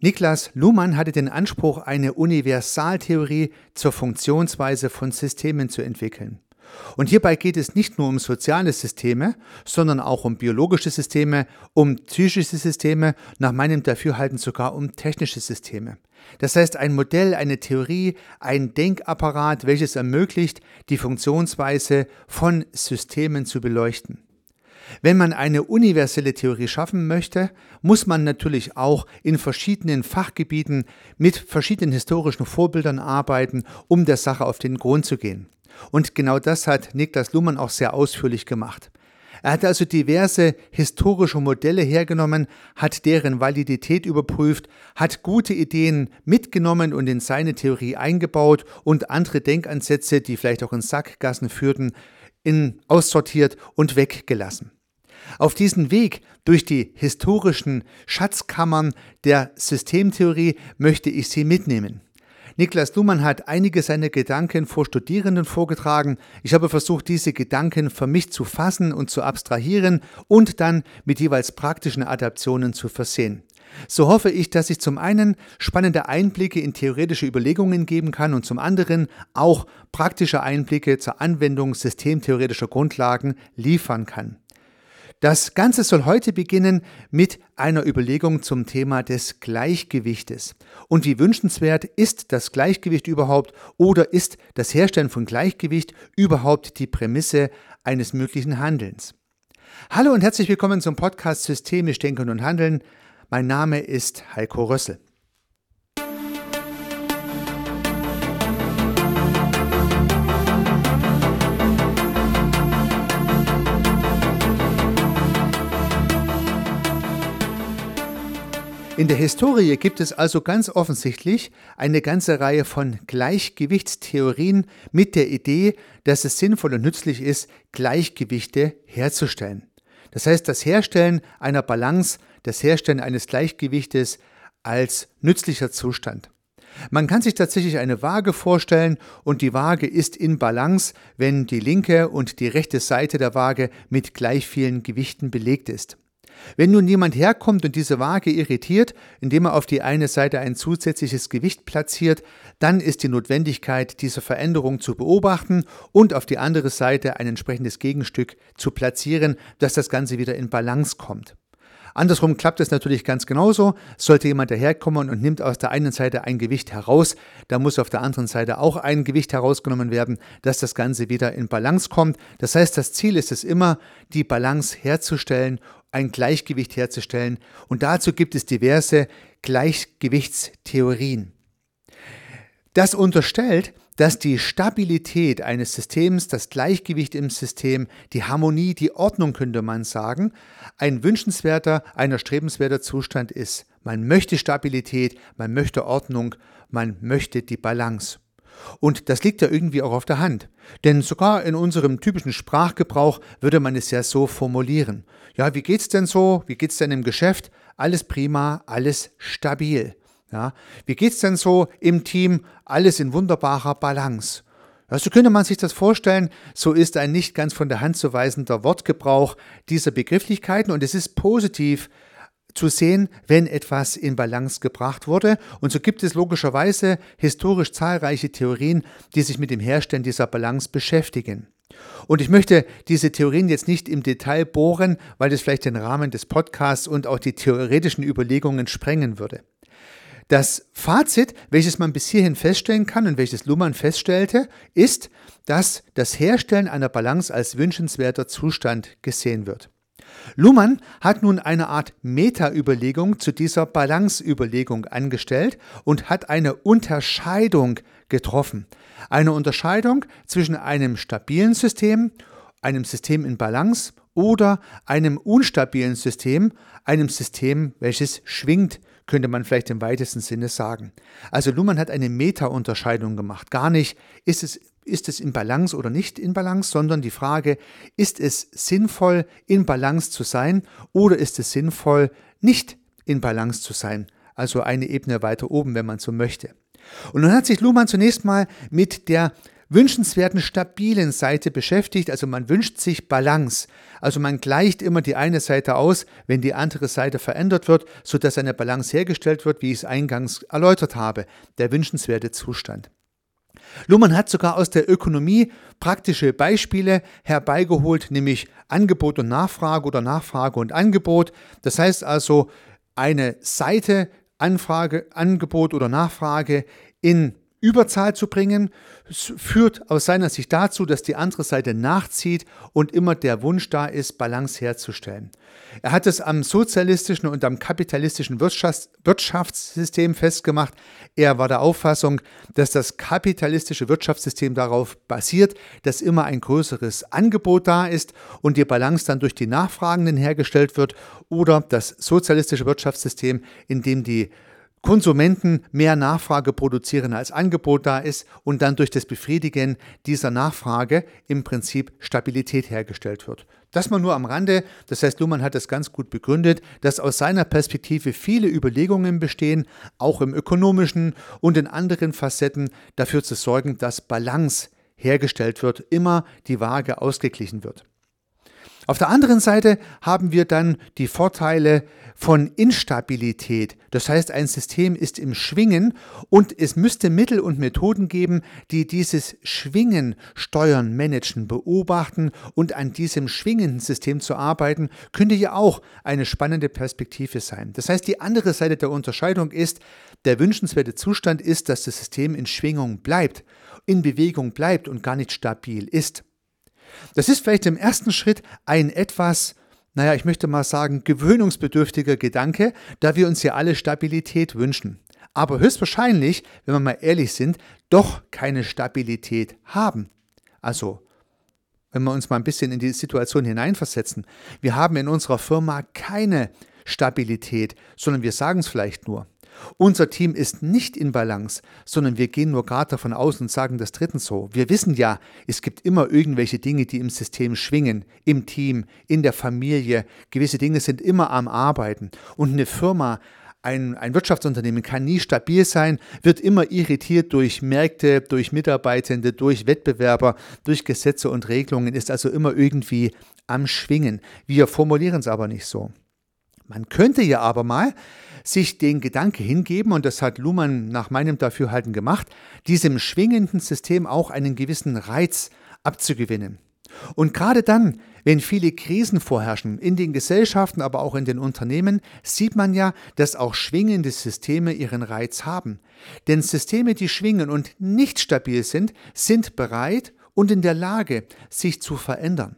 Niklas Luhmann hatte den Anspruch, eine Universaltheorie zur Funktionsweise von Systemen zu entwickeln. Und hierbei geht es nicht nur um soziale Systeme, sondern auch um biologische Systeme, um psychische Systeme, nach meinem Dafürhalten sogar um technische Systeme. Das heißt ein Modell, eine Theorie, ein Denkapparat, welches ermöglicht, die Funktionsweise von Systemen zu beleuchten. Wenn man eine universelle Theorie schaffen möchte, muss man natürlich auch in verschiedenen Fachgebieten mit verschiedenen historischen Vorbildern arbeiten, um der Sache auf den Grund zu gehen. Und genau das hat Niklas Luhmann auch sehr ausführlich gemacht. Er hat also diverse historische Modelle hergenommen, hat deren Validität überprüft, hat gute Ideen mitgenommen und in seine Theorie eingebaut und andere Denkansätze, die vielleicht auch in Sackgassen führten, in aussortiert und weggelassen. Auf diesen Weg durch die historischen Schatzkammern der Systemtheorie möchte ich Sie mitnehmen. Niklas Luhmann hat einige seiner Gedanken vor Studierenden vorgetragen. Ich habe versucht, diese Gedanken für mich zu fassen und zu abstrahieren und dann mit jeweils praktischen Adaptionen zu versehen. So hoffe ich, dass ich zum einen spannende Einblicke in theoretische Überlegungen geben kann und zum anderen auch praktische Einblicke zur Anwendung systemtheoretischer Grundlagen liefern kann. Das Ganze soll heute beginnen mit einer Überlegung zum Thema des Gleichgewichtes. Und wie wünschenswert ist das Gleichgewicht überhaupt oder ist das Herstellen von Gleichgewicht überhaupt die Prämisse eines möglichen Handelns? Hallo und herzlich willkommen zum Podcast Systemisch Denken und Handeln. Mein Name ist Heiko Rössel. In der Historie gibt es also ganz offensichtlich eine ganze Reihe von Gleichgewichtstheorien mit der Idee, dass es sinnvoll und nützlich ist, Gleichgewichte herzustellen. Das heißt, das Herstellen einer Balance, das Herstellen eines Gleichgewichtes als nützlicher Zustand. Man kann sich tatsächlich eine Waage vorstellen und die Waage ist in Balance, wenn die linke und die rechte Seite der Waage mit gleich vielen Gewichten belegt ist. Wenn nun jemand herkommt und diese Waage irritiert, indem er auf die eine Seite ein zusätzliches Gewicht platziert, dann ist die Notwendigkeit, diese Veränderung zu beobachten und auf die andere Seite ein entsprechendes Gegenstück zu platzieren, dass das Ganze wieder in Balance kommt. Andersrum klappt es natürlich ganz genauso. Sollte jemand daherkommen und nimmt aus der einen Seite ein Gewicht heraus, dann muss auf der anderen Seite auch ein Gewicht herausgenommen werden, dass das Ganze wieder in Balance kommt. Das heißt, das Ziel ist es immer, die Balance herzustellen ein Gleichgewicht herzustellen. Und dazu gibt es diverse Gleichgewichtstheorien. Das unterstellt, dass die Stabilität eines Systems, das Gleichgewicht im System, die Harmonie, die Ordnung könnte man sagen, ein wünschenswerter, ein erstrebenswerter Zustand ist. Man möchte Stabilität, man möchte Ordnung, man möchte die Balance. Und das liegt ja irgendwie auch auf der Hand. Denn sogar in unserem typischen Sprachgebrauch würde man es ja so formulieren. Ja, wie geht's denn so? Wie geht's denn im Geschäft? Alles prima, alles stabil. Ja, wie geht's denn so im Team? Alles in wunderbarer Balance. Ja, so könnte man sich das vorstellen, so ist ein nicht ganz von der Hand zu weisender Wortgebrauch dieser Begrifflichkeiten und es ist positiv zu sehen, wenn etwas in Balance gebracht wurde. Und so gibt es logischerweise historisch zahlreiche Theorien, die sich mit dem Herstellen dieser Balance beschäftigen. Und ich möchte diese Theorien jetzt nicht im Detail bohren, weil das vielleicht den Rahmen des Podcasts und auch die theoretischen Überlegungen sprengen würde. Das Fazit, welches man bis hierhin feststellen kann und welches Luhmann feststellte, ist, dass das Herstellen einer Balance als wünschenswerter Zustand gesehen wird. Luhmann hat nun eine Art Meta-Überlegung zu dieser Balance-Überlegung angestellt und hat eine Unterscheidung getroffen. Eine Unterscheidung zwischen einem stabilen System, einem System in Balance oder einem unstabilen System, einem System, welches schwingt, könnte man vielleicht im weitesten Sinne sagen. Also Luhmann hat eine Meta-Unterscheidung gemacht. Gar nicht, ist es ist es in Balance oder nicht in Balance, sondern die Frage, ist es sinnvoll, in Balance zu sein oder ist es sinnvoll, nicht in Balance zu sein? Also eine Ebene weiter oben, wenn man so möchte. Und nun hat sich Luhmann zunächst mal mit der wünschenswerten stabilen Seite beschäftigt. Also man wünscht sich Balance. Also man gleicht immer die eine Seite aus, wenn die andere Seite verändert wird, sodass eine Balance hergestellt wird, wie ich es eingangs erläutert habe. Der wünschenswerte Zustand. Luhmann hat sogar aus der Ökonomie praktische Beispiele herbeigeholt, nämlich Angebot und Nachfrage oder Nachfrage und Angebot. Das heißt also, eine Seite, Anfrage, Angebot oder Nachfrage in Überzahl zu bringen, führt aus seiner Sicht dazu, dass die andere Seite nachzieht und immer der Wunsch da ist, Balance herzustellen. Er hat es am sozialistischen und am kapitalistischen Wirtschaftssystem festgemacht. Er war der Auffassung, dass das kapitalistische Wirtschaftssystem darauf basiert, dass immer ein größeres Angebot da ist und die Balance dann durch die Nachfragenden hergestellt wird oder das sozialistische Wirtschaftssystem, in dem die Konsumenten mehr Nachfrage produzieren als Angebot da ist und dann durch das Befriedigen dieser Nachfrage im Prinzip Stabilität hergestellt wird. Das mal nur am Rande, das heißt, Luhmann hat das ganz gut begründet, dass aus seiner Perspektive viele Überlegungen bestehen, auch im ökonomischen und in anderen Facetten dafür zu sorgen, dass Balance hergestellt wird, immer die Waage ausgeglichen wird. Auf der anderen Seite haben wir dann die Vorteile von Instabilität. Das heißt, ein System ist im Schwingen und es müsste Mittel und Methoden geben, die dieses Schwingen steuern, managen, beobachten und an diesem schwingenden System zu arbeiten, könnte ja auch eine spannende Perspektive sein. Das heißt, die andere Seite der Unterscheidung ist, der wünschenswerte Zustand ist, dass das System in Schwingung bleibt, in Bewegung bleibt und gar nicht stabil ist. Das ist vielleicht im ersten Schritt ein etwas, naja, ich möchte mal sagen, gewöhnungsbedürftiger Gedanke, da wir uns ja alle Stabilität wünschen. Aber höchstwahrscheinlich, wenn wir mal ehrlich sind, doch keine Stabilität haben. Also, wenn wir uns mal ein bisschen in die Situation hineinversetzen, wir haben in unserer Firma keine Stabilität, sondern wir sagen es vielleicht nur. Unser Team ist nicht in Balance, sondern wir gehen nur gerade davon aus und sagen das drittens so. Wir wissen ja, es gibt immer irgendwelche Dinge, die im System schwingen, im Team, in der Familie. Gewisse Dinge sind immer am Arbeiten. Und eine Firma, ein, ein Wirtschaftsunternehmen kann nie stabil sein, wird immer irritiert durch Märkte, durch Mitarbeitende, durch Wettbewerber, durch Gesetze und Regelungen, ist also immer irgendwie am Schwingen. Wir formulieren es aber nicht so. Man könnte ja aber mal sich den Gedanke hingeben, und das hat Luhmann nach meinem Dafürhalten gemacht, diesem schwingenden System auch einen gewissen Reiz abzugewinnen. Und gerade dann, wenn viele Krisen vorherrschen, in den Gesellschaften, aber auch in den Unternehmen, sieht man ja, dass auch schwingende Systeme ihren Reiz haben. Denn Systeme, die schwingen und nicht stabil sind, sind bereit und in der Lage, sich zu verändern.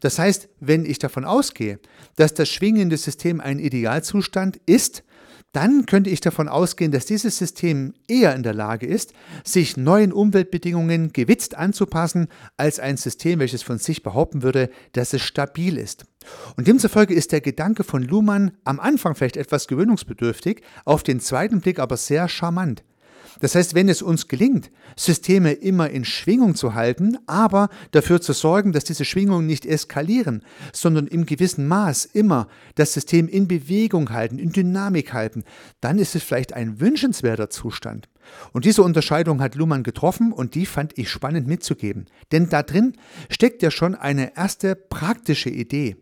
Das heißt, wenn ich davon ausgehe, dass das schwingende System ein Idealzustand ist, dann könnte ich davon ausgehen, dass dieses System eher in der Lage ist, sich neuen Umweltbedingungen gewitzt anzupassen, als ein System, welches von sich behaupten würde, dass es stabil ist. Und demzufolge ist der Gedanke von Luhmann am Anfang vielleicht etwas gewöhnungsbedürftig, auf den zweiten Blick aber sehr charmant. Das heißt, wenn es uns gelingt, Systeme immer in Schwingung zu halten, aber dafür zu sorgen, dass diese Schwingungen nicht eskalieren, sondern im gewissen Maß immer das System in Bewegung halten, in Dynamik halten, dann ist es vielleicht ein wünschenswerter Zustand. Und diese Unterscheidung hat Luhmann getroffen und die fand ich spannend mitzugeben. Denn da drin steckt ja schon eine erste praktische Idee.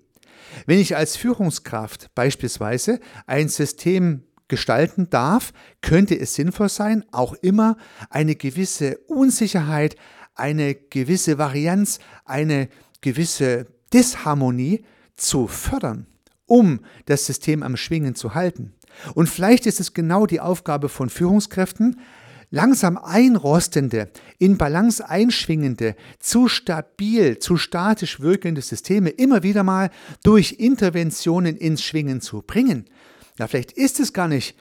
Wenn ich als Führungskraft beispielsweise ein System gestalten darf, könnte es sinnvoll sein, auch immer eine gewisse Unsicherheit, eine gewisse Varianz, eine gewisse Disharmonie zu fördern, um das System am Schwingen zu halten. Und vielleicht ist es genau die Aufgabe von Führungskräften, langsam einrostende, in Balance einschwingende, zu stabil, zu statisch wirkende Systeme immer wieder mal durch Interventionen ins Schwingen zu bringen. Ja, vielleicht ist es gar nicht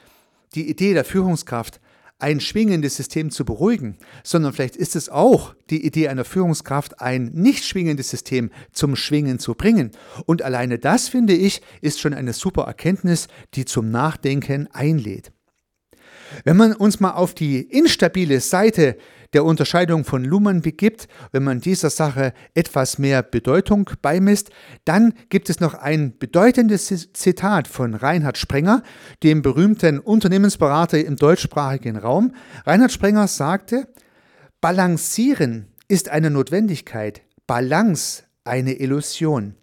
die Idee der Führungskraft, ein schwingendes System zu beruhigen, sondern vielleicht ist es auch die Idee einer Führungskraft, ein nicht schwingendes System zum Schwingen zu bringen. Und alleine das, finde ich, ist schon eine super Erkenntnis, die zum Nachdenken einlädt. Wenn man uns mal auf die instabile Seite der Unterscheidung von Luhmann begibt, wenn man dieser Sache etwas mehr Bedeutung beimisst, dann gibt es noch ein bedeutendes Zitat von Reinhard Sprenger, dem berühmten Unternehmensberater im deutschsprachigen Raum. Reinhard Sprenger sagte, Balancieren ist eine Notwendigkeit, Balance eine Illusion.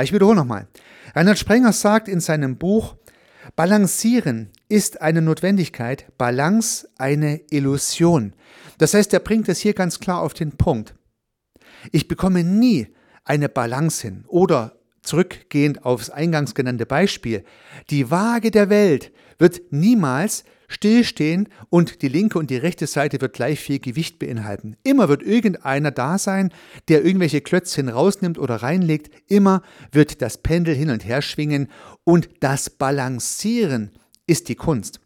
ich wiederhole nochmal. Reinhard Sprenger sagt in seinem Buch, Balancieren ist eine Notwendigkeit, Balance eine Illusion. Das heißt, er bringt es hier ganz klar auf den Punkt. Ich bekomme nie eine Balance hin oder zurückgehend aufs eingangs genannte Beispiel, die Waage der Welt wird niemals stillstehen und die linke und die rechte Seite wird gleich viel Gewicht beinhalten. Immer wird irgendeiner da sein, der irgendwelche Klötzchen rausnimmt oder reinlegt. Immer wird das Pendel hin und her schwingen und das Balancieren ist die Kunst.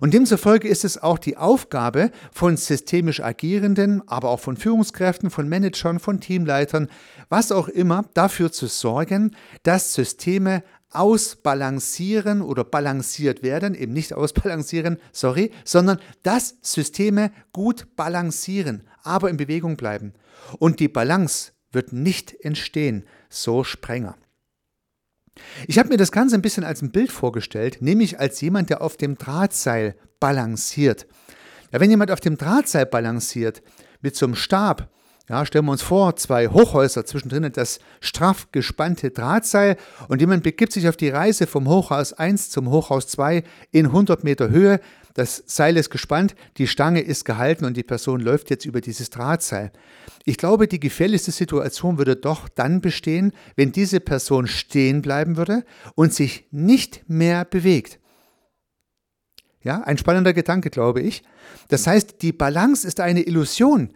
Und demzufolge ist es auch die Aufgabe von systemisch Agierenden, aber auch von Führungskräften, von Managern, von Teamleitern, was auch immer, dafür zu sorgen, dass Systeme ausbalancieren oder balanciert werden, eben nicht ausbalancieren, sorry, sondern dass Systeme gut balancieren, aber in Bewegung bleiben. Und die Balance wird nicht entstehen, so Sprenger. Ich habe mir das Ganze ein bisschen als ein Bild vorgestellt, nämlich als jemand, der auf dem Drahtseil balanciert. Ja, wenn jemand auf dem Drahtseil balanciert mit so einem Stab, ja, stellen wir uns vor, zwei Hochhäuser, zwischendrin das straff gespannte Drahtseil und jemand begibt sich auf die Reise vom Hochhaus 1 zum Hochhaus 2 in 100 Meter Höhe. Das Seil ist gespannt, die Stange ist gehalten und die Person läuft jetzt über dieses Drahtseil. Ich glaube, die gefährlichste Situation würde doch dann bestehen, wenn diese Person stehen bleiben würde und sich nicht mehr bewegt. Ja, ein spannender Gedanke, glaube ich. Das heißt, die Balance ist eine Illusion.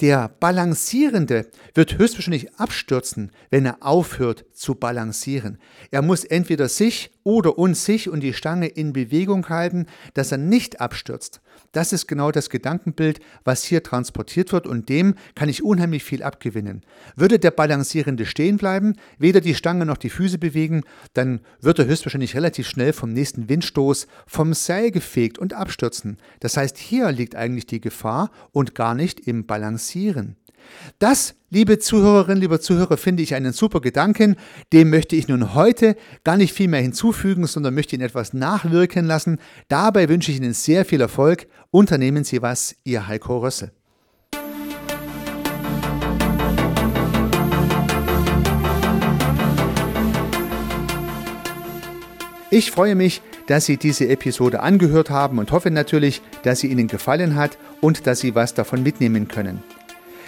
Der Balancierende wird höchstwahrscheinlich abstürzen, wenn er aufhört zu balancieren. Er muss entweder sich oder uns sich und die Stange in Bewegung halten, dass er nicht abstürzt. Das ist genau das Gedankenbild, was hier transportiert wird und dem kann ich unheimlich viel abgewinnen. Würde der Balancierende stehen bleiben, weder die Stange noch die Füße bewegen, dann wird er höchstwahrscheinlich relativ schnell vom nächsten Windstoß vom Seil gefegt und abstürzen. Das heißt, hier liegt eigentlich die Gefahr und gar nicht im Balancieren. Das, liebe Zuhörerinnen, lieber Zuhörer, finde ich einen super Gedanken. Dem möchte ich nun heute gar nicht viel mehr hinzufügen, sondern möchte ihn etwas nachwirken lassen. Dabei wünsche ich Ihnen sehr viel Erfolg. Unternehmen Sie was, Ihr Heiko Rössel. Ich freue mich, dass Sie diese Episode angehört haben und hoffe natürlich, dass sie Ihnen gefallen hat und dass Sie was davon mitnehmen können.